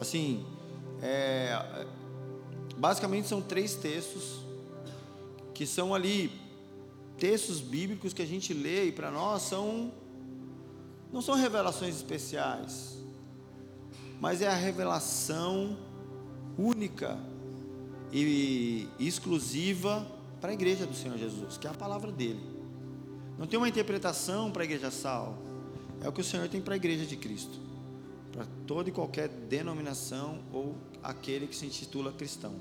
Assim, é, basicamente são três textos que são ali textos bíblicos que a gente lê e para nós são não são revelações especiais, mas é a revelação única e exclusiva para a igreja do Senhor Jesus, que é a palavra dele. Não tem uma interpretação para a igreja sal, é o que o Senhor tem para a igreja de Cristo, para toda e qualquer denominação ou aquele que se intitula cristão.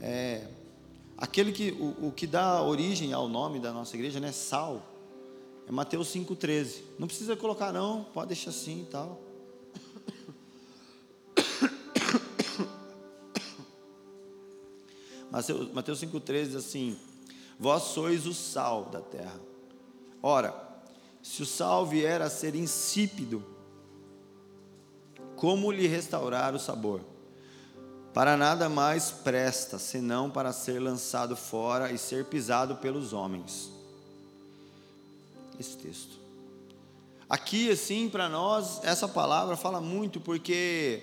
É, aquele que o, o que dá origem ao nome da nossa igreja, né, sal, é Mateus 5,13. Não precisa colocar, não, pode deixar assim e tal. Mateus 5,13 diz assim: Vós sois o sal da terra. Ora, se o sal vier a ser insípido, como lhe restaurar o sabor? Para nada mais presta, senão para ser lançado fora e ser pisado pelos homens. Esse texto. Aqui, assim, para nós, essa palavra fala muito, porque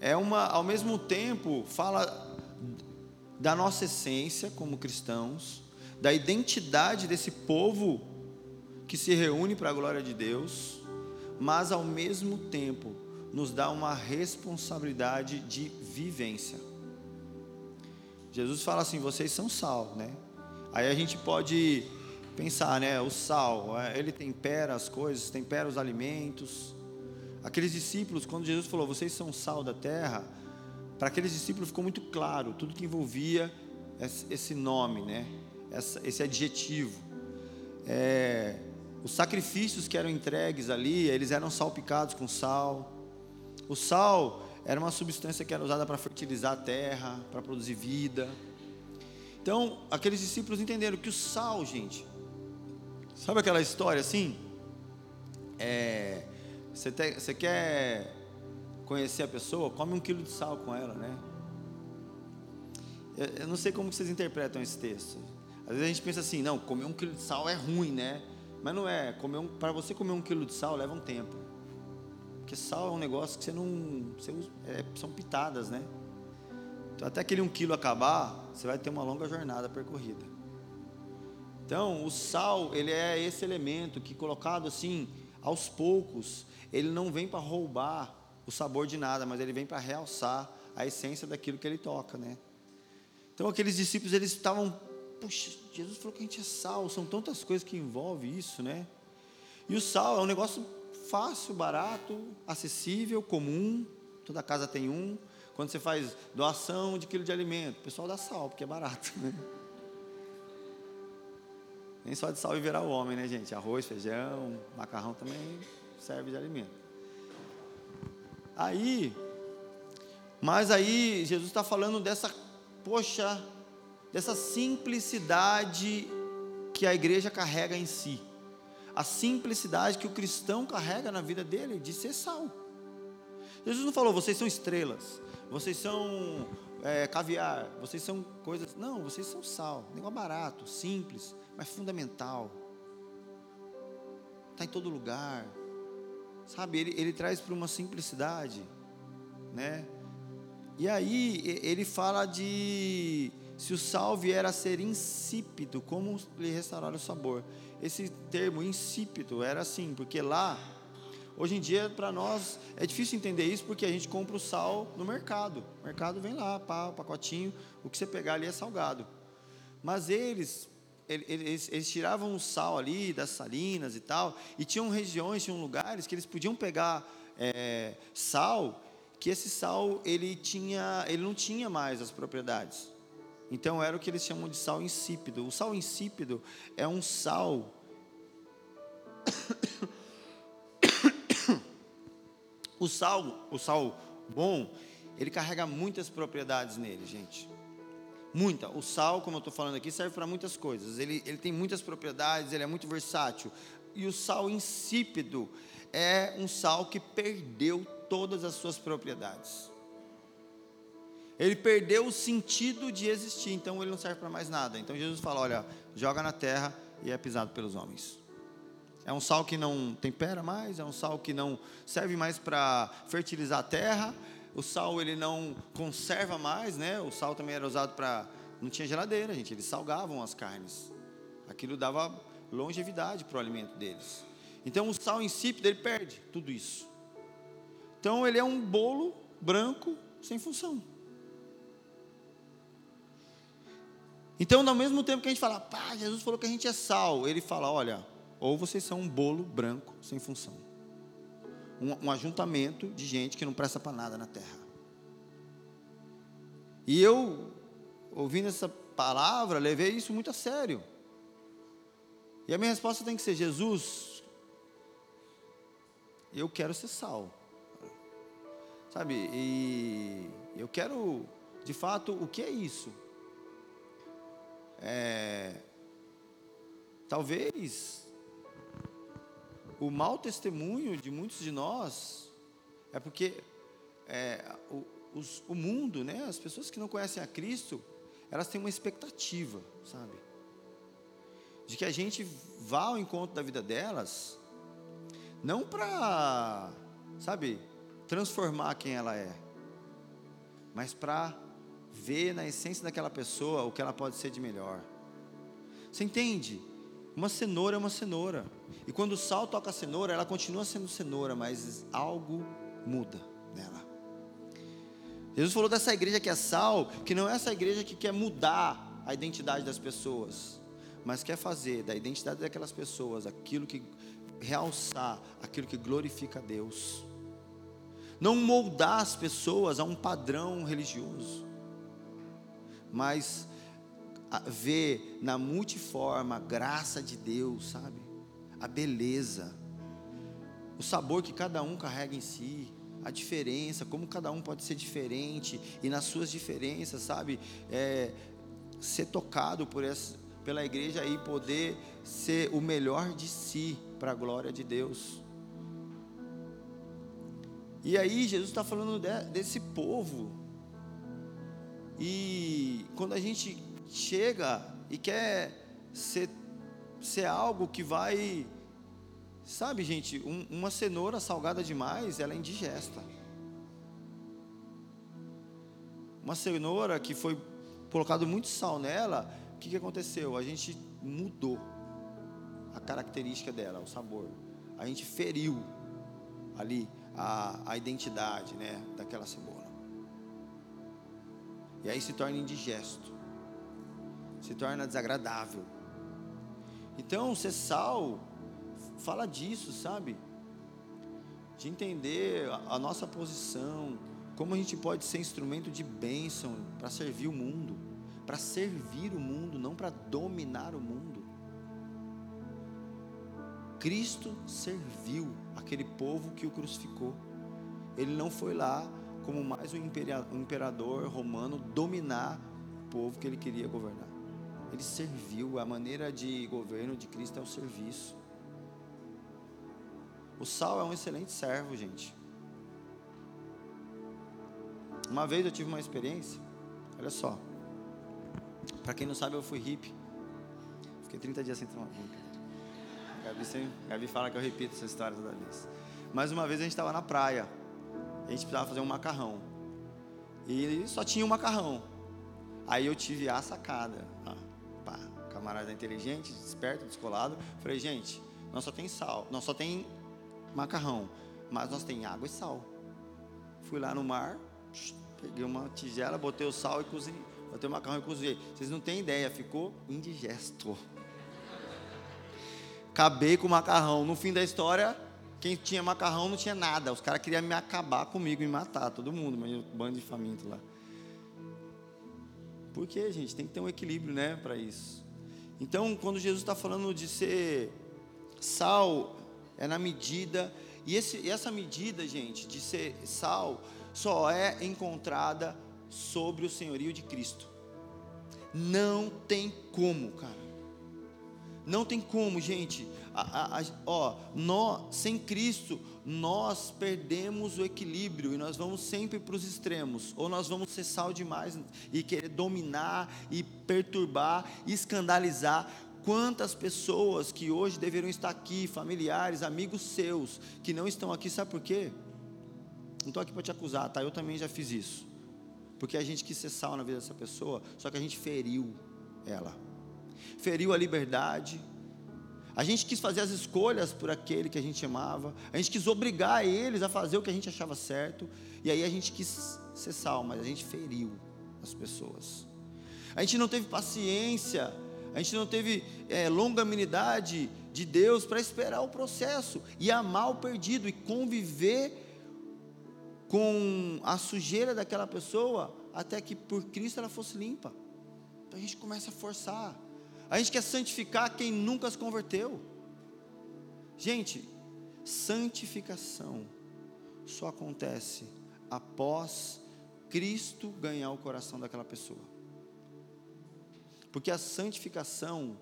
é uma, ao mesmo tempo, fala da nossa essência como cristãos, da identidade desse povo que se reúne para a glória de Deus, mas ao mesmo tempo nos dá uma responsabilidade de vivência. Jesus fala assim: vocês são sal, né? Aí a gente pode pensar, né? O sal, é, ele tempera as coisas, tempera os alimentos. Aqueles discípulos, quando Jesus falou, vocês são sal da terra, para aqueles discípulos ficou muito claro tudo que envolvia esse nome, né? esse adjetivo. É, os sacrifícios que eram entregues ali, eles eram salpicados com sal. O sal era uma substância que era usada para fertilizar a terra, para produzir vida. Então, aqueles discípulos entenderam que o sal, gente, sabe aquela história assim? É, você, te, você quer conhecer a pessoa, come um quilo de sal com ela, né? Eu, eu não sei como vocês interpretam esse texto. Às vezes a gente pensa assim, não, comer um quilo de sal é ruim, né? Mas não é. Comer um, para você comer um quilo de sal leva um tempo. Porque sal é um negócio que você não. Você, é, são pitadas, né? Então, até aquele um quilo acabar, você vai ter uma longa jornada percorrida. Então, o sal, ele é esse elemento que, colocado assim, aos poucos, ele não vem para roubar o sabor de nada, mas ele vem para realçar a essência daquilo que ele toca, né? Então aqueles discípulos eles estavam, Jesus falou que a gente é sal, são tantas coisas que envolve isso, né? E o sal é um negócio fácil, barato, acessível, comum, toda casa tem um. Quando você faz doação de quilo de alimento, o pessoal dá sal, porque é barato, né? Nem só de sal viverá o homem, né, gente? Arroz, feijão, macarrão também serve de alimento. Aí, mas aí Jesus está falando dessa, poxa, dessa simplicidade que a igreja carrega em si, a simplicidade que o cristão carrega na vida dele de ser sal. Jesus não falou, vocês são estrelas, vocês são é, caviar, vocês são coisas. Não, vocês são sal, negócio barato, simples, mas fundamental. Está em todo lugar, Sabe, ele, ele traz para uma simplicidade, né? E aí ele fala de se o sal vier a ser insípido, como lhe restaurar o sabor. Esse termo insípido era assim, porque lá, hoje em dia, para nós é difícil entender isso, porque a gente compra o sal no mercado. O mercado vem lá, pá, pacotinho, o que você pegar ali é salgado. Mas eles, eles, eles, tiravam o sal ali das salinas e tal, e tinham regiões, tinham lugares que eles podiam pegar é, sal, que esse sal ele tinha, ele não tinha mais as propriedades. Então era o que eles chamam de sal insípido. O sal insípido é um sal o sal, o sal bom, ele carrega muitas propriedades nele, gente. Muita. O sal, como eu estou falando aqui, serve para muitas coisas. Ele, ele tem muitas propriedades, ele é muito versátil. E o sal insípido é um sal que perdeu todas as suas propriedades. Ele perdeu o sentido de existir, então ele não serve para mais nada. Então Jesus fala: olha, joga na terra e é pisado pelos homens. É um sal que não tempera mais, é um sal que não serve mais para fertilizar a terra. O sal ele não conserva mais, né? O sal também era usado para não tinha geladeira, gente, eles salgavam as carnes. Aquilo dava longevidade para o alimento deles. Então o sal insípido ele perde tudo isso. Então ele é um bolo branco sem função. Então, ao mesmo tempo que a gente fala, pá, Jesus falou que a gente é sal, ele fala, olha, ou vocês são um bolo branco sem função. Um, um ajuntamento de gente que não presta para nada na terra. E eu, ouvindo essa palavra, levei isso muito a sério. E a minha resposta tem que ser: Jesus, eu quero ser sal. Sabe? E eu quero, de fato, o que é isso? É, talvez o mau testemunho de muitos de nós é porque é, o, os, o mundo, né, as pessoas que não conhecem a Cristo, elas têm uma expectativa, sabe? De que a gente vá ao encontro da vida delas, não para, sabe, transformar quem ela é, mas para ver na essência daquela pessoa o que ela pode ser de melhor. Você entende? Uma cenoura é uma cenoura. E quando o sal toca a cenoura, ela continua sendo cenoura, mas algo muda nela. Jesus falou dessa igreja que é sal, que não é essa igreja que quer mudar a identidade das pessoas, mas quer fazer da identidade daquelas pessoas aquilo que realçar, aquilo que glorifica a Deus. Não moldar as pessoas a um padrão religioso mas ver na multiforma a graça de Deus, sabe? A beleza, o sabor que cada um carrega em si, a diferença, como cada um pode ser diferente e nas suas diferenças, sabe? É, ser tocado por essa, pela igreja e poder ser o melhor de si para a glória de Deus. E aí Jesus está falando de, desse povo e quando a gente chega e quer ser, ser algo que vai. Sabe, gente, um, uma cenoura salgada demais, ela é indigesta. Uma cenoura que foi colocado muito sal nela, o que, que aconteceu? A gente mudou a característica dela, o sabor. A gente feriu ali a, a identidade né, daquela cebola. E aí se torna indigesto, se torna desagradável. Então, ser sal fala disso, sabe? De entender a, nossa posição, como a gente pode ser instrumento de bênção para servir o mundo, para servir o mundo, não para dominar o mundo. Cristo serviu aquele povo que o crucificou. Ele não foi lá como mais um imperador romano dominar o povo que ele queria governar. Ele serviu, a maneira de governo de Cristo é o serviço. O sal é um excelente servo, gente. Uma vez eu tive uma experiência, olha só. Para quem não sabe, eu fui hippie. Fiquei 30 dias sem tomar banho. Gabi, Gabi fala que eu repito essa história toda vez. Mas uma vez a gente estava na praia a gente precisava fazer um macarrão. E só tinha um macarrão. Aí eu tive a sacada. Ah, pá, camarada inteligente, esperto, descolado. Falei, gente, nós só tem sal, nós só tem macarrão, mas nós tem água e sal. Fui lá no mar, peguei uma tigela, botei o sal e cozinhei. Botei o macarrão e cozinhei. Vocês não têm ideia, ficou indigesto. Acabei com o macarrão. No fim da história, quem tinha macarrão não tinha nada. Os caras queriam me acabar comigo, me matar, todo mundo, mas bando de faminto lá. Por quê, gente? Tem que ter um equilíbrio, né, para isso. Então, quando Jesus está falando de ser sal, é na medida. E, esse, e essa medida, gente, de ser sal, só é encontrada sobre o senhorio de Cristo. Não tem como, cara. Não tem como, gente a, a, ó, nós, sem Cristo, nós perdemos o equilíbrio e nós vamos sempre para os extremos. Ou nós vamos ser sal demais e querer dominar e perturbar, escandalizar quantas pessoas que hoje deveriam estar aqui, familiares, amigos seus, que não estão aqui, sabe por quê? Não estou aqui para te acusar, tá? Eu também já fiz isso. Porque a gente quis ser sal na vida dessa pessoa, só que a gente feriu ela. Feriu a liberdade. A gente quis fazer as escolhas por aquele que a gente amava. A gente quis obrigar eles a fazer o que a gente achava certo. E aí a gente quis ser sal, mas a gente feriu as pessoas. A gente não teve paciência, a gente não teve é, longanimidade de Deus para esperar o processo e amar o perdido e conviver com a sujeira daquela pessoa até que por Cristo ela fosse limpa. Então a gente começa a forçar. A gente quer santificar quem nunca se converteu. Gente, santificação só acontece após Cristo ganhar o coração daquela pessoa. Porque a santificação,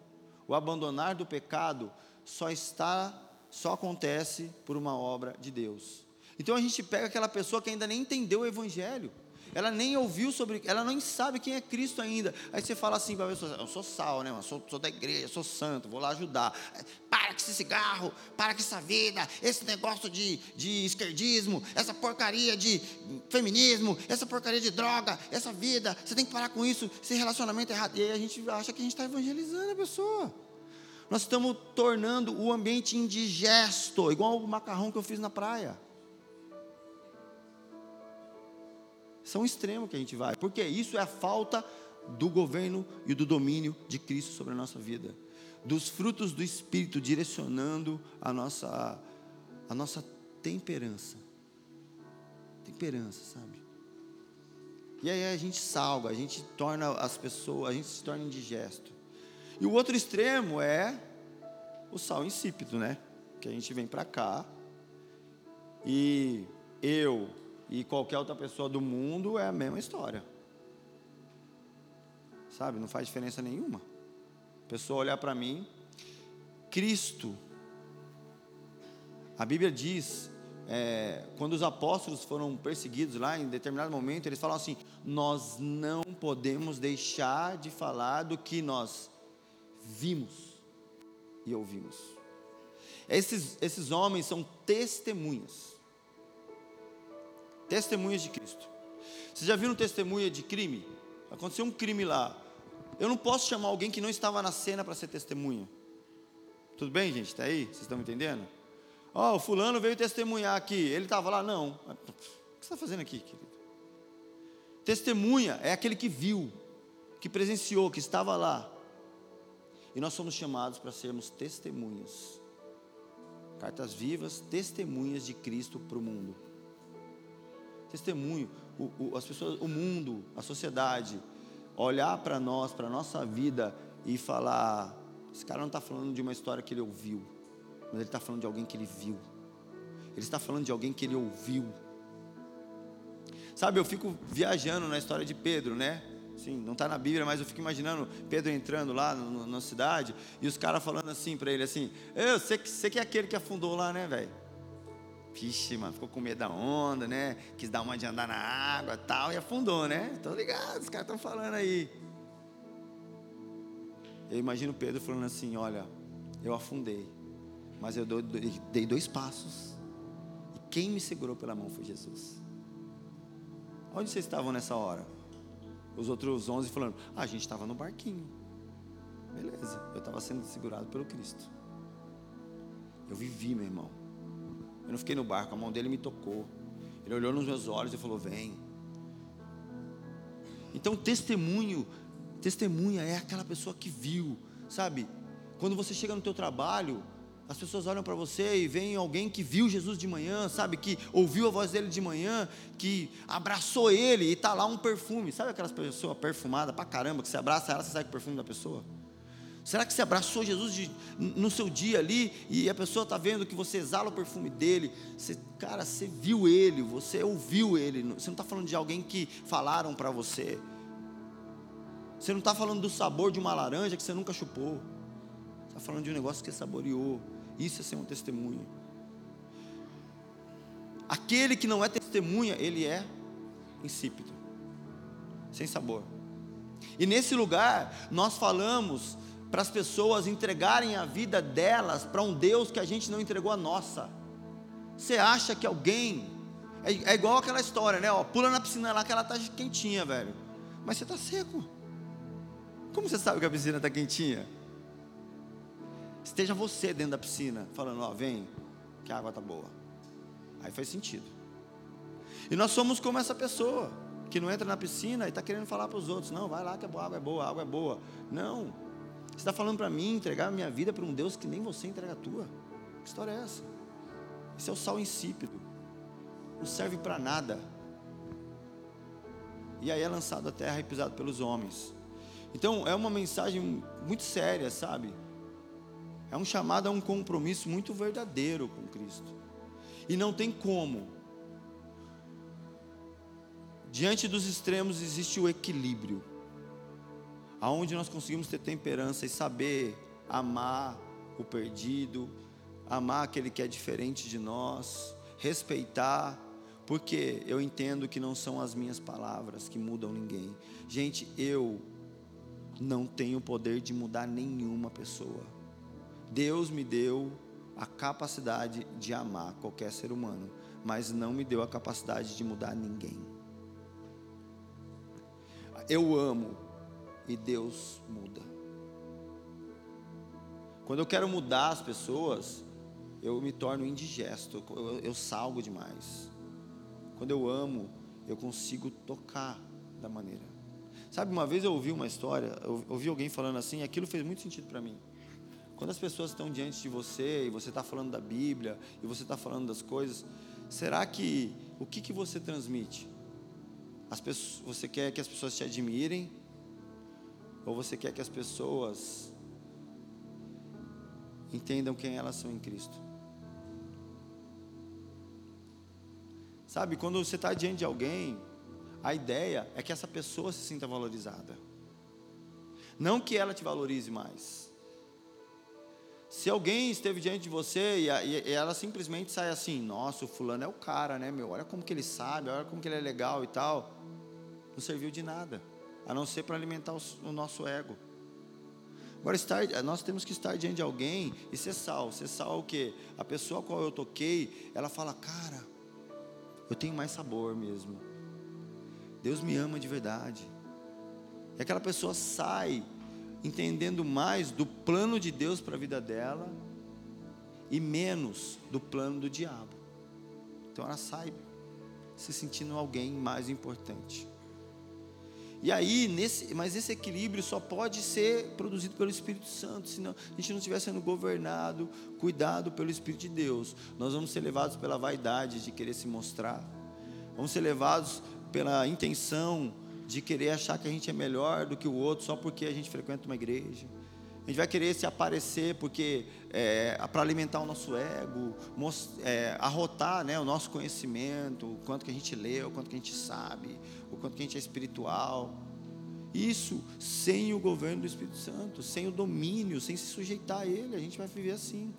o abandonar do pecado, só está, só acontece por uma obra de Deus. Então a gente pega aquela pessoa que ainda nem entendeu o Evangelho, ela nem ouviu sobre, ela nem sabe quem é Cristo ainda. Aí você fala assim para a pessoa: Eu sou sal, né? Eu sou, sou da igreja, sou santo, vou lá ajudar. Para com esse cigarro, para com essa vida, esse negócio de, de esquerdismo, essa porcaria de feminismo, essa porcaria de droga, essa vida, você tem que parar com isso, esse relacionamento errado. E aí a gente acha que a gente está evangelizando a pessoa. Nós estamos tornando o ambiente indigesto, igual o macarrão que eu fiz na praia. São extremos que a gente vai, porque isso é a falta do governo e do domínio de Cristo sobre a nossa vida, dos frutos do Espírito direcionando a nossa, a nossa temperança. Temperança, sabe? E aí a gente salga, a gente torna as pessoas, a gente se torna indigesto. E o outro extremo é o sal insípido, né? Que a gente vem para cá e eu, e qualquer outra pessoa do mundo é a mesma história. Sabe, não faz diferença nenhuma. A pessoa olhar para mim, Cristo, a Bíblia diz, é, quando os apóstolos foram perseguidos lá, em determinado momento, eles falam assim: Nós não podemos deixar de falar do que nós vimos e ouvimos. Esses, esses homens são testemunhas testemunhas de Cristo. Vocês já viram testemunha de crime? Aconteceu um crime lá. Eu não posso chamar alguém que não estava na cena para ser testemunha. Tudo bem, gente? Está aí? Vocês estão me entendendo? Ó, oh, o fulano veio testemunhar aqui. Ele estava lá? Não. O que você está fazendo aqui, querido? Testemunha é aquele que viu, que presenciou, que estava lá. E nós somos chamados para sermos testemunhas. Cartas vivas, testemunhas de Cristo para o mundo testemunho, o, o, as pessoas, o mundo, a sociedade, olhar para nós, para a nossa vida e falar: esse cara não está falando de uma história que ele ouviu, mas ele está falando de alguém que ele viu, ele está falando de alguém que ele ouviu. Sabe, eu fico viajando na história de Pedro, né? Sim, não está na Bíblia, mas eu fico imaginando Pedro entrando lá no, na cidade e os caras falando assim para ele assim: Eu, você que é aquele que afundou lá, né, velho? Vixe, mano, ficou com medo da onda, né? Quis dar uma de andar na água tal, e afundou, né? Tô ligado, os caras estão falando aí. Eu imagino Pedro falando assim: Olha, eu afundei, mas eu dei dois passos, e quem me segurou pela mão foi Jesus. Onde vocês estavam nessa hora? Os outros onze falando: ah, A gente estava no barquinho. Beleza, eu estava sendo segurado pelo Cristo. Eu vivi, meu irmão. Eu não fiquei no barco, a mão dele me tocou. Ele olhou nos meus olhos e falou: Vem. Então, testemunho, testemunha é aquela pessoa que viu, sabe? Quando você chega no teu trabalho, as pessoas olham para você e vem alguém que viu Jesus de manhã, sabe? Que ouviu a voz dele de manhã, que abraçou ele e está lá um perfume. Sabe aquelas pessoas perfumadas pra caramba, que você abraça ela, você sai com o perfume da pessoa? Será que você abraçou Jesus de, no seu dia ali e a pessoa está vendo que você exala o perfume dele? Você, cara, você viu ele, você ouviu ele. Você não está falando de alguém que falaram para você. Você não está falando do sabor de uma laranja que você nunca chupou. Você está falando de um negócio que você saboreou. Isso é ser um testemunho. Aquele que não é testemunha, ele é insípido, sem sabor. E nesse lugar, nós falamos para as pessoas entregarem a vida delas para um Deus que a gente não entregou a nossa. Você acha que alguém. É, é, igual aquela história, né? Ó, pula na piscina lá que ela está quentinha, velho. Mas você está seco. Como você sabe que a piscina está quentinha? Esteja você dentro da piscina, falando: Ó, vem, que a água está boa. Aí faz sentido. E nós somos como essa pessoa que não entra na piscina e está querendo falar para os outros: Não, vai lá que a água é boa, a água é boa. Não. Você está falando para mim entregar a minha vida para um Deus que nem você entrega a tua. Que história é essa? Esse é o sal insípido. Não serve para nada. E aí é lançado à terra e pisado pelos homens. Então é uma mensagem muito séria, sabe? É um chamado a um compromisso muito verdadeiro com Cristo. E não tem como. Diante dos extremos existe o equilíbrio aonde nós conseguimos ter temperança e saber amar o perdido, amar aquele que é diferente de nós, respeitar, porque eu entendo que não são as minhas palavras que mudam ninguém. Gente, eu não tenho poder de mudar nenhuma pessoa. Deus me deu a capacidade de amar qualquer ser humano, mas não me deu a capacidade de mudar ninguém. Eu amo e Deus muda. Quando eu quero mudar as pessoas, eu me torno indigesto, eu, eu salgo demais. Quando eu amo, eu consigo tocar da maneira. Sabe, uma vez eu ouvi uma história, eu ouvi alguém falando assim, aquilo fez muito sentido para mim. Quando as pessoas estão diante de você e você está falando da Bíblia e você está falando das coisas, será que o que, que você transmite? As pessoas, você quer que as pessoas te admirem ou você quer que as pessoas entendam quem elas são em Cristo? Sabe, quando você está diante de alguém, a ideia é que essa pessoa se sinta valorizada. Não que ela te valorize mais. Se alguém esteve diante de você e, e, ela simplesmente sai assim, nossa, o fulano é o cara, né, meu? Olha como que ele sabe, olha como que ele é legal e tal. Não serviu de nada a não ser para alimentar o nosso ego. Agora, estar, nós temos que estar diante de alguém e ser sal. Ser sal é o quê? A pessoa a qual eu toquei, ela fala, cara, eu tenho mais sabor mesmo. Deus me ama de verdade. E aquela pessoa sai entendendo mais do plano de Deus para a vida dela e menos do plano do diabo. Então ela sai se sentindo alguém mais importante. E aí, nesse, mas esse equilíbrio só pode ser produzido pelo Espírito Santo, senão a gente não estiver sendo governado, cuidado pelo Espírito de Deus. Nós vamos ser levados pela vaidade de querer se mostrar, vamos ser levados pela intenção de querer achar que a gente é melhor do que o outro só porque a gente frequenta uma igreja. A gente vai querer se aparecer porque é, para alimentar o nosso ego, é, arrotar né, o nosso conhecimento, o quanto que a gente lê, o quanto que a gente sabe, o quanto que a gente é espiritual. Isso sem o governo do Espírito Santo, sem o domínio, sem se sujeitar a ele, a gente vai viver assim.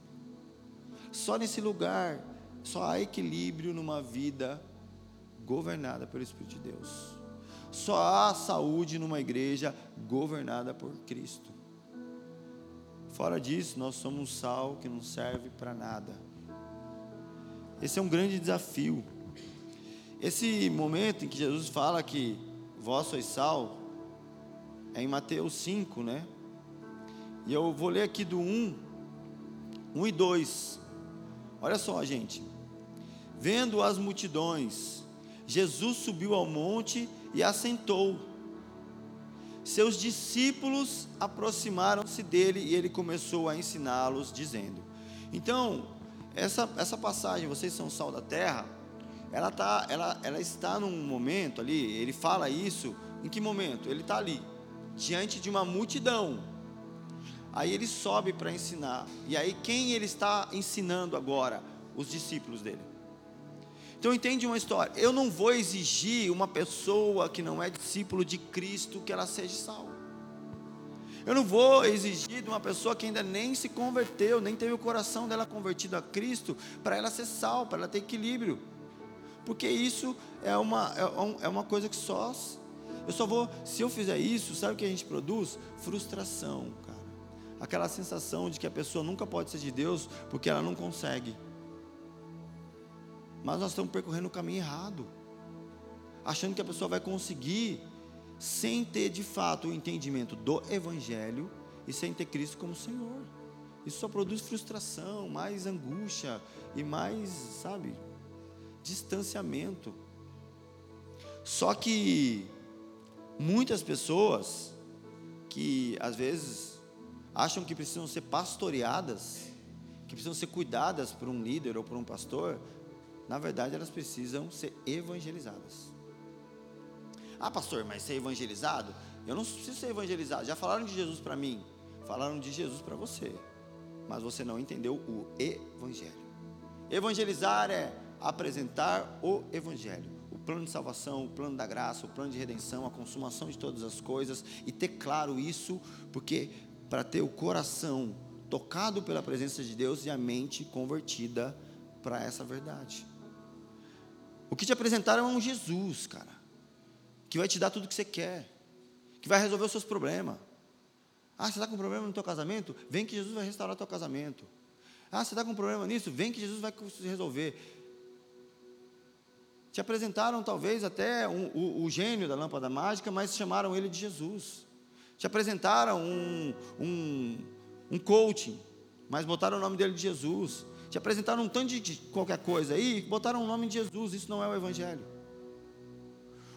Só nesse lugar, só há equilíbrio numa vida governada pelo Espírito de Deus. Só há saúde numa igreja governada por Cristo. Fora disso, nós somos sal que não serve para nada. Esse é um grande desafio. Esse momento em que Jesus fala que vós sois sal, é em Mateus 5, né? E eu vou ler aqui do 1, 1 e 2. Olha só, gente. Vendo as multidões, Jesus subiu ao monte e assentou seus discípulos aproximaram-se dele e ele começou a ensiná-los, dizendo: Então, essa, essa passagem, vocês são sal da terra, ela, tá, ela, ela está num momento ali, ele fala isso, em que momento? Ele está ali, diante de uma multidão. Aí ele sobe para ensinar. E aí quem ele está ensinando agora? Os discípulos dele. Então entende uma história. Eu não vou exigir uma pessoa que não é discípulo de Cristo que ela seja sal. Eu não vou exigir de uma pessoa que ainda nem se converteu, nem teve o coração dela convertido a Cristo, para ela ser sal, para ela ter equilíbrio. Porque isso é uma, é, é uma coisa que só. Eu só vou. Se eu fizer isso, sabe o que a gente produz? Frustração, cara. aquela sensação de que a pessoa nunca pode ser de Deus porque ela não consegue. Mas nós estamos percorrendo o caminho errado, achando que a pessoa vai conseguir sem ter de fato o entendimento do Evangelho e sem ter Cristo como Senhor. Isso só produz frustração, mais angústia e mais, sabe, distanciamento. Só que muitas pessoas que às vezes acham que precisam ser pastoreadas, que precisam ser cuidadas por um líder ou por um pastor, na verdade elas precisam ser evangelizadas. Ah, pastor, mas ser evangelizado? Eu não preciso ser evangelizado. Já falaram de Jesus para mim, falaram de Jesus para você, mas você não entendeu o evangelho. Evangelizar é apresentar o evangelho o plano de salvação, o plano da graça, o plano de redenção, a consumação de todas as coisas e ter claro isso, porque para ter o coração tocado pela presença de Deus e a mente convertida para essa verdade. O que te apresentaram é um Jesus, cara, que vai te dar tudo o que você quer, que vai resolver os seus problemas. Ah, você está com problema no teu casamento? Vem que Jesus vai restaurar o teu casamento. Ah, você está com problema nisso? Vem que Jesus vai resolver. Te apresentaram talvez até um, o, o, gênio da lâmpada mágica, mas chamaram ele de Jesus. Te apresentaram um, um, um coaching, mas botaram o nome dele de Jesus. Te apresentaram um tanto de qualquer coisa aí, botaram o nome de Jesus. Isso não é o Evangelho.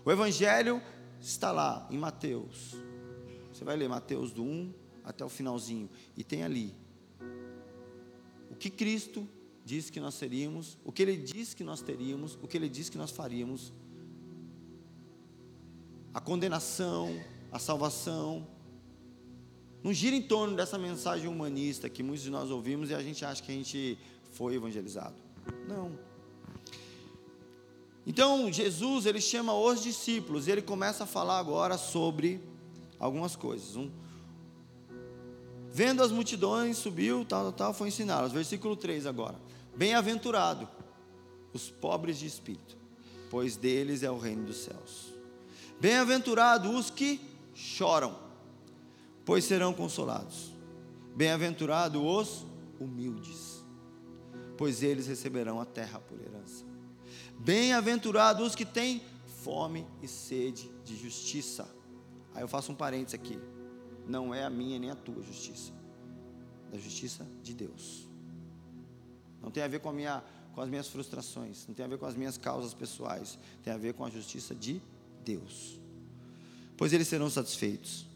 O Evangelho está lá em Mateus. Você vai ler Mateus do 1 até o finalzinho. E tem ali o que Cristo diz que nós seríamos, o que Ele diz que nós teríamos, o que Ele diz que nós faríamos. A condenação, a salvação. Não gira em torno dessa mensagem humanista que muitos de nós ouvimos e a gente acha que a gente foi evangelizado. Não. Então, Jesus, ele chama os discípulos e ele começa a falar agora sobre algumas coisas. Um, Vendo as multidões, subiu, tal, tal, tal, foi ensiná-los. Versículo 3 agora. Bem-aventurado os pobres de espírito, pois deles é o reino dos céus. Bem-aventurado os que choram, pois serão consolados. Bem-aventurado os humildes, pois eles receberão a terra por herança. Bem-aventurado os que têm fome e sede de justiça. Aí eu faço um parênteses aqui. Não é a minha nem a tua justiça, da justiça de Deus. Não tem a ver com, a minha, com as minhas frustrações, não tem a ver com as minhas causas pessoais, tem a ver com a justiça de Deus. Pois eles serão satisfeitos.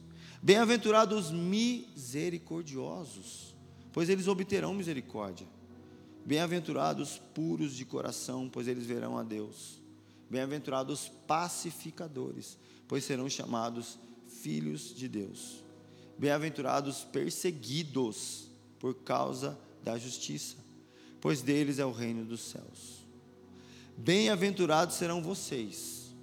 Bem-aventurados os misericordiosos, pois eles obterão misericórdia. Bem-aventurados puros de coração, pois eles verão a Deus. Bem-aventurados pacificadores, pois serão chamados filhos de Deus. Bem-aventurados perseguidos por causa da justiça, pois deles é o reino dos céus. Bem-aventurados serão vocês,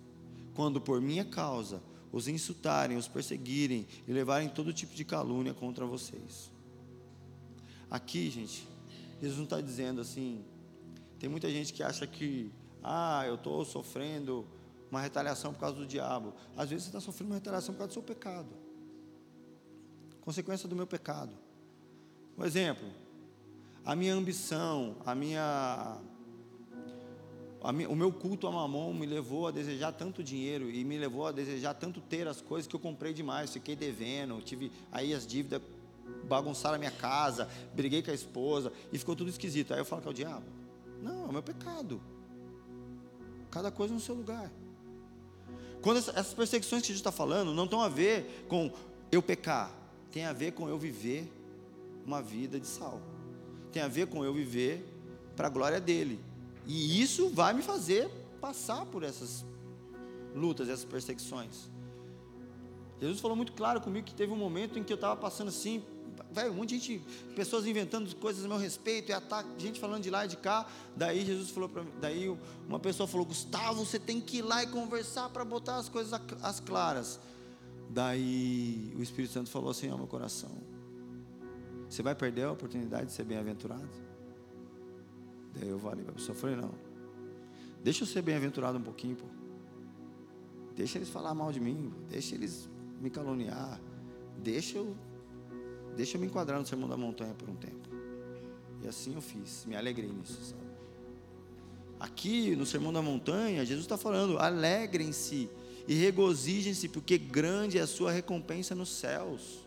quando por minha causa os insultarem, os perseguirem e levarem todo tipo de calúnia contra vocês. Aqui, gente, Jesus não está dizendo assim. Tem muita gente que acha que, ah, eu estou sofrendo uma retaliação por causa do diabo. Às vezes você está sofrendo uma retaliação por causa do seu pecado, consequência do meu pecado. Um exemplo: a minha ambição, a minha, a minha, o meu culto a mamon me levou a desejar tanto dinheiro e me levou a desejar tanto ter as coisas que eu comprei demais, fiquei devendo, tive aí as dívidas bagunçaram a minha casa, briguei com a esposa e ficou tudo esquisito. Aí eu falo que é o diabo. Não, é o meu pecado. Cada coisa no seu lugar. Quando essas perseguições que gente está falando não estão a ver com eu pecar, tem a ver com eu viver uma vida de sal tem a ver com eu viver para a glória dele. E isso vai me fazer passar por essas lutas, essas perseguições. Jesus falou muito claro comigo que teve um momento em que eu estava passando assim, velho, um monte de gente, pessoas inventando coisas a meu respeito, e ataque, gente falando de lá e de cá. Daí Jesus falou para mim, daí uma pessoa falou: Gustavo, você tem que ir lá e conversar para botar as coisas as claras. Daí o Espírito Santo falou assim ao meu coração: você vai perder a oportunidade de ser bem-aventurado? Daí eu falei para a pessoa, falei, não. Deixa eu ser bem-aventurado um pouquinho, pô. Deixa eles falar mal de mim, deixa eles me caluniar, deixa eu deixa eu me enquadrar no Sermão da Montanha por um tempo. E assim eu fiz, me alegrei nisso. Sabe? Aqui no Sermão da Montanha, Jesus está falando: alegrem-se e regozijem-se, porque grande é a sua recompensa nos céus.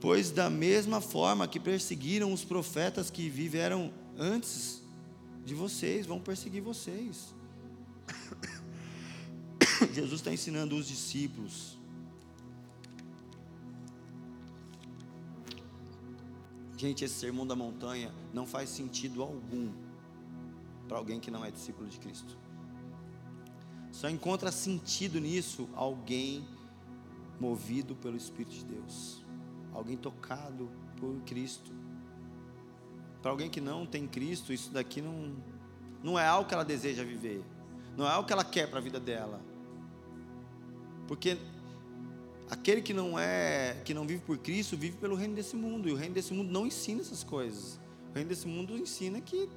Pois da mesma forma que perseguiram os profetas que viveram antes de vocês, vão perseguir vocês. Jesus está ensinando os discípulos. Gente, esse sermão da montanha não faz sentido algum para alguém que não é discípulo de Cristo. Só encontra sentido nisso alguém movido pelo Espírito de Deus, alguém tocado por Cristo. Para alguém que não tem Cristo, isso daqui não, não é algo que ela deseja viver, não é algo que ela quer para a vida dela. Porque aquele que não é, que não vive por Cristo, vive pelo reino desse mundo, e o reino desse mundo não ensina essas coisas. O reino desse mundo ensina que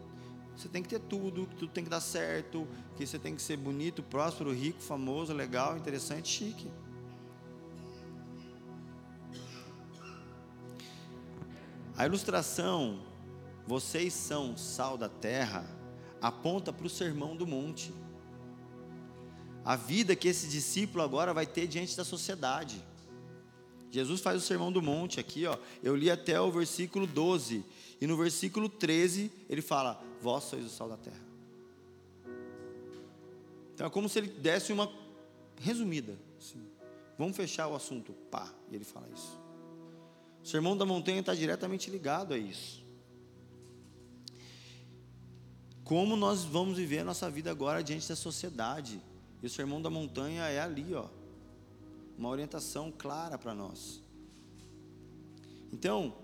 você tem que ter tudo, que tudo tem que dar certo, que você tem que ser bonito, próspero, rico, famoso, legal, interessante, chique. A ilustração, vocês são sal da terra, aponta para o sermão do monte. A vida que esse discípulo agora vai ter diante da sociedade. Jesus faz o sermão do monte aqui, ó. Eu li até o versículo 12. E no versículo 13, ele fala: Vós sois o sal da terra. Então é como se ele desse uma resumida. Assim. Vamos fechar o assunto. Pá, e ele fala isso. O sermão da montanha está diretamente ligado a isso. Como nós vamos viver a nossa vida agora diante da sociedade. E o sermão da montanha é ali, ó. Uma orientação clara para nós. Então,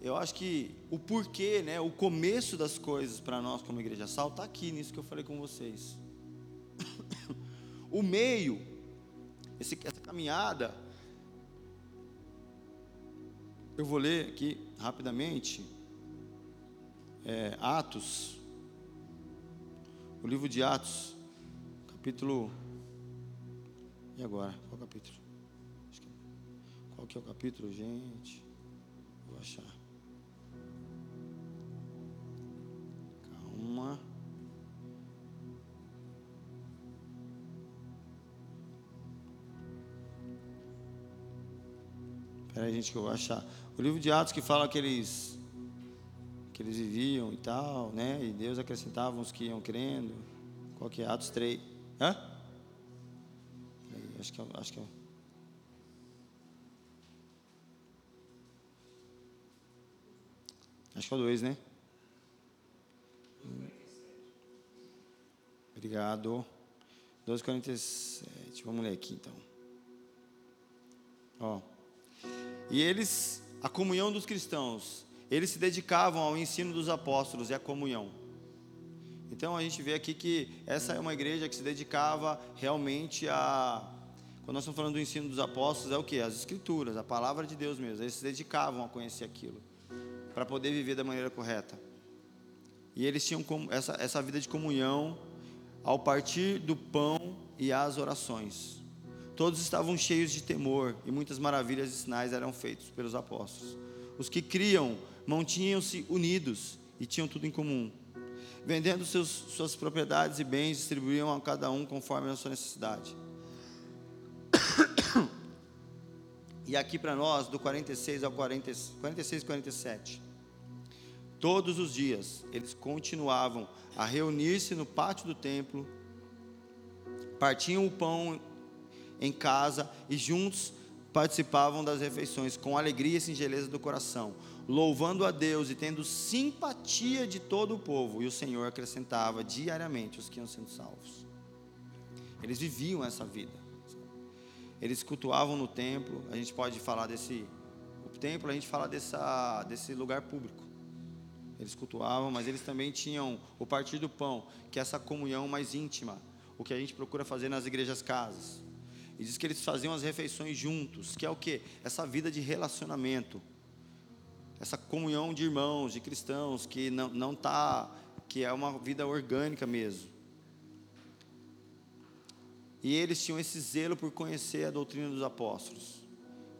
eu acho que o porquê, né, o começo das coisas para nós como igreja sal está aqui nisso que eu falei com vocês. o meio, esse, essa caminhada, eu vou ler aqui rapidamente, é, Atos, o livro de Atos, capítulo. E agora? Qual capítulo? Qual que é o capítulo, gente? Vou achar. Calma. Espera aí, gente, que eu vou achar. O livro de Atos que fala que eles, que eles viviam e tal, né? E Deus acrescentava os que iam crendo. Qual que é? Atos 3. Hã? Acho que é. Acho que é. Acho que é o 2, né? Obrigado. 12,47. Vamos ler aqui então. Ó. E eles, a comunhão dos cristãos, eles se dedicavam ao ensino dos apóstolos e à comunhão. Então a gente vê aqui que essa é uma igreja que se dedicava realmente a. Quando nós estamos falando do ensino dos apóstolos, é o que? As escrituras, a palavra de Deus mesmo. Eles se dedicavam a conhecer aquilo, para poder viver da maneira correta. E eles tinham essa, essa vida de comunhão ao partir do pão e as orações. Todos estavam cheios de temor e muitas maravilhas e sinais eram feitos pelos apóstolos. Os que criam mantinham-se unidos e tinham tudo em comum. Vendendo seus, suas propriedades e bens, distribuíam a cada um conforme a sua necessidade. E aqui para nós, do 46 ao 40, 46 e 47. Todos os dias eles continuavam a reunir-se no pátio do templo, partiam o pão em casa e juntos participavam das refeições com alegria e singeleza do coração, louvando a Deus e tendo simpatia de todo o povo. E o Senhor acrescentava diariamente os que iam sendo salvos. Eles viviam essa vida. Eles cultuavam no templo. A gente pode falar desse o templo, a gente fala dessa, desse lugar público. Eles cultuavam, mas eles também tinham o partir do pão, que é essa comunhão mais íntima, o que a gente procura fazer nas igrejas casas. E diz que eles faziam as refeições juntos, que é o que? Essa vida de relacionamento, essa comunhão de irmãos, de cristãos, que não, não tá, que é uma vida orgânica mesmo. E eles tinham esse zelo por conhecer a doutrina dos apóstolos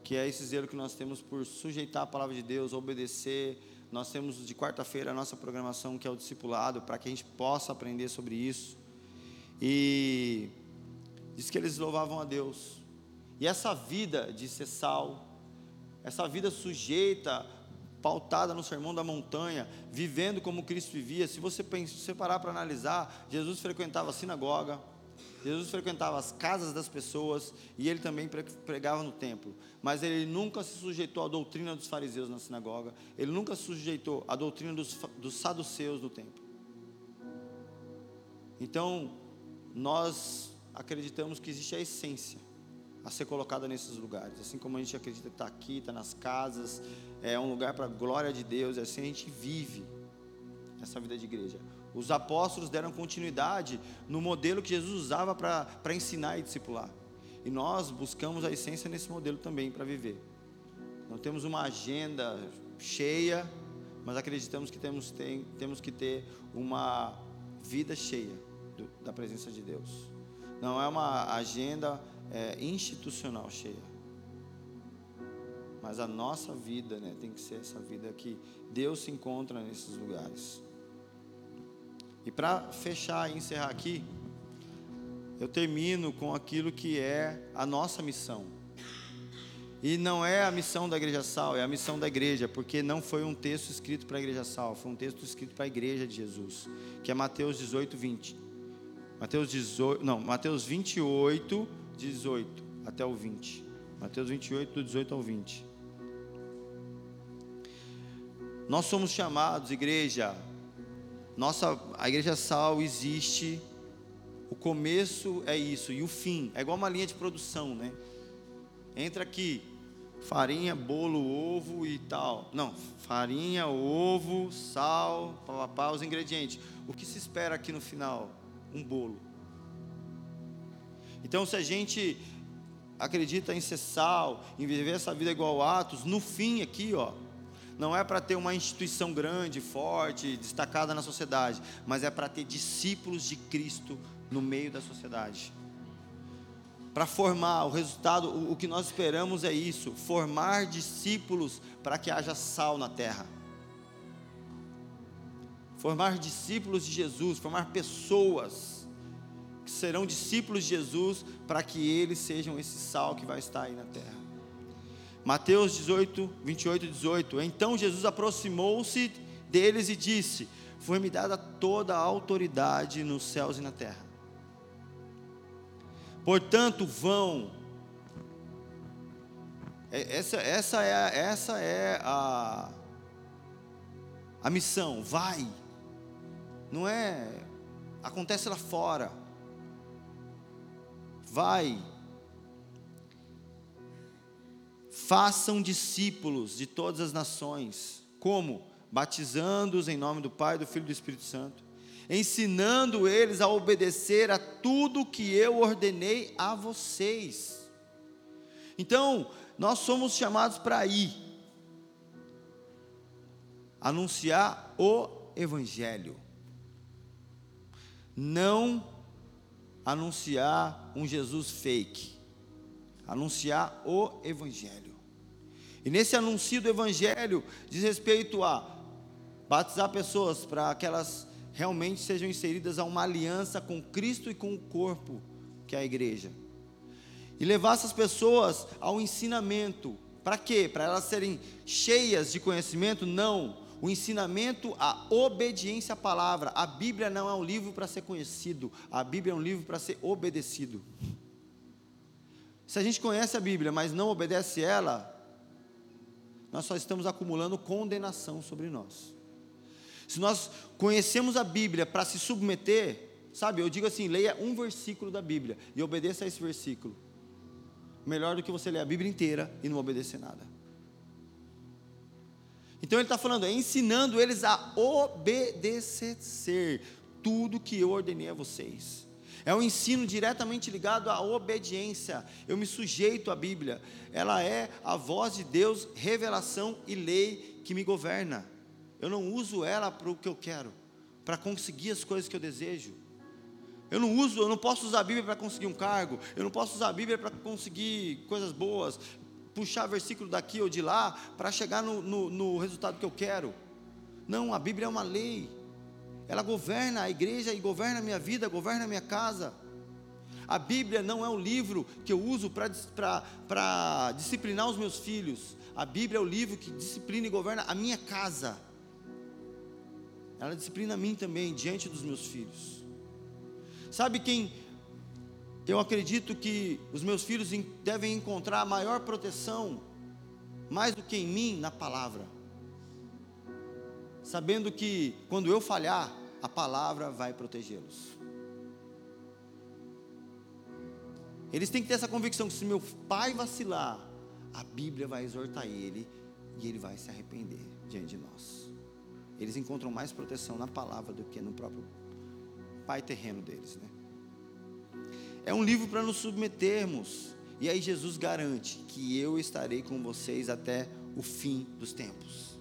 que é esse zelo que nós temos por sujeitar a palavra de Deus, obedecer. Nós temos de quarta-feira a nossa programação, que é o discipulado, para que a gente possa aprender sobre isso. E diz que eles louvavam a Deus. E essa vida de ser sal, essa vida sujeita, pautada no sermão da montanha, vivendo como Cristo vivia, se você, parar para analisar, Jesus frequentava a sinagoga, Jesus frequentava as casas das pessoas e ele também pregava no templo. Mas ele nunca se sujeitou à doutrina dos fariseus na sinagoga, ele nunca se sujeitou à doutrina dos, dos saduceus do templo. Então, nós acreditamos que existe a essência a ser colocada nesses lugares. Assim como a gente acredita que está aqui, está nas casas, é um lugar para a glória de Deus, é assim a gente vive essa vida de igreja. Os apóstolos deram continuidade no modelo que Jesus usava para ensinar e discipular. E nós buscamos a essência nesse modelo também para viver. Não temos uma agenda cheia, mas acreditamos que temos, tem, temos que ter uma vida cheia do, da presença de Deus. Não é uma agenda é, institucional cheia. Mas a nossa vida né, tem que ser essa vida que Deus se encontra nesses lugares. E para fechar e encerrar aqui, eu termino com aquilo que é a nossa missão. E não é a missão da Igreja Sal, é a missão da igreja, porque não foi um texto escrito para a Igreja Sal, foi um texto escrito para a igreja de Jesus, que é Mateus 18, 20. Mateus 18, não, Mateus 28, 18 até o 20. Mateus 28, do 18 ao 20. Nós somos chamados, igreja, nossa, a igreja sal existe, o começo é isso e o fim é igual uma linha de produção, né? Entra aqui, farinha, bolo, ovo e tal. Não, farinha, ovo, sal, papapá, os ingredientes. O que se espera aqui no final? Um bolo. Então, se a gente acredita em ser sal, em viver essa vida igual Atos, no fim aqui, ó, não é para ter uma instituição grande, forte, destacada na sociedade, mas é para ter discípulos de Cristo no meio da sociedade. Para formar o resultado, o, o que nós esperamos é isso: formar discípulos para que haja sal na terra. Formar discípulos de Jesus, formar pessoas que serão discípulos de Jesus para que eles sejam esse sal que vai estar aí na terra. Mateus 18, 28 e 18. Então Jesus aproximou-se deles e disse: Foi-me dada toda a autoridade nos céus e na terra. Portanto, vão. É, essa, essa é, essa é a, a missão. Vai. Não é. Acontece lá fora. Vai Façam discípulos de todas as nações. Como? Batizando-os em nome do Pai, do Filho e do Espírito Santo, ensinando eles a obedecer a tudo que eu ordenei a vocês. Então, nós somos chamados para ir anunciar o Evangelho, não anunciar um Jesus fake, anunciar o Evangelho. E nesse anúncio do Evangelho diz respeito a batizar pessoas para que elas realmente sejam inseridas a uma aliança com Cristo e com o corpo, que é a igreja. E levar essas pessoas ao ensinamento. Para quê? Para elas serem cheias de conhecimento? Não. O ensinamento, a obediência à palavra. A Bíblia não é um livro para ser conhecido, a Bíblia é um livro para ser obedecido. Se a gente conhece a Bíblia, mas não obedece ela, nós só estamos acumulando condenação sobre nós. Se nós conhecemos a Bíblia para se submeter, sabe, eu digo assim: leia um versículo da Bíblia e obedeça a esse versículo. Melhor do que você ler a Bíblia inteira e não obedecer nada. Então ele está falando, é ensinando eles a obedecer tudo que eu ordenei a vocês. É um ensino diretamente ligado à obediência. Eu me sujeito à Bíblia. Ela é a voz de Deus, revelação e lei que me governa. Eu não uso ela para o que eu quero, para conseguir as coisas que eu desejo. Eu não uso, eu não posso usar a Bíblia para conseguir um cargo, eu não posso usar a Bíblia para conseguir coisas boas, puxar versículo daqui ou de lá para chegar no, no, no resultado que eu quero. Não, a Bíblia é uma lei. Ela governa a igreja e governa a minha vida, governa a minha casa. A Bíblia não é um livro que eu uso para disciplinar os meus filhos. A Bíblia é o livro que disciplina e governa a minha casa. Ela disciplina a mim também, diante dos meus filhos. Sabe quem eu acredito que os meus filhos devem encontrar maior proteção, mais do que em mim, na palavra. Sabendo que quando eu falhar, a palavra vai protegê-los. Eles têm que ter essa convicção que se meu pai vacilar, a Bíblia vai exortar ele e ele vai se arrepender diante de nós. Eles encontram mais proteção na palavra do que no próprio pai terreno deles, né? É um livro para nos submetermos. E aí Jesus garante que eu estarei com vocês até o fim dos tempos.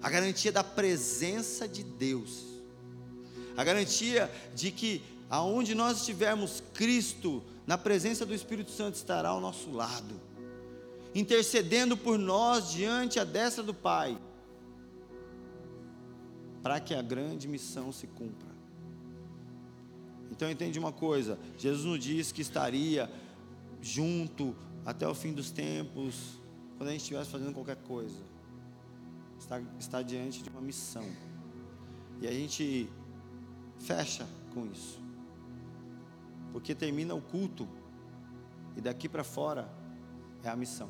A garantia da presença de Deus. A garantia de que aonde nós estivermos, Cristo, na presença do Espírito Santo estará ao nosso lado, intercedendo por nós diante a destra do Pai, para que a grande missão se cumpra. Então entende uma coisa: Jesus nos diz que estaria junto até o fim dos tempos, quando a gente estivesse fazendo qualquer coisa. Está, está diante de uma missão. E a gente fecha com isso. Porque termina o culto e daqui para fora é a missão.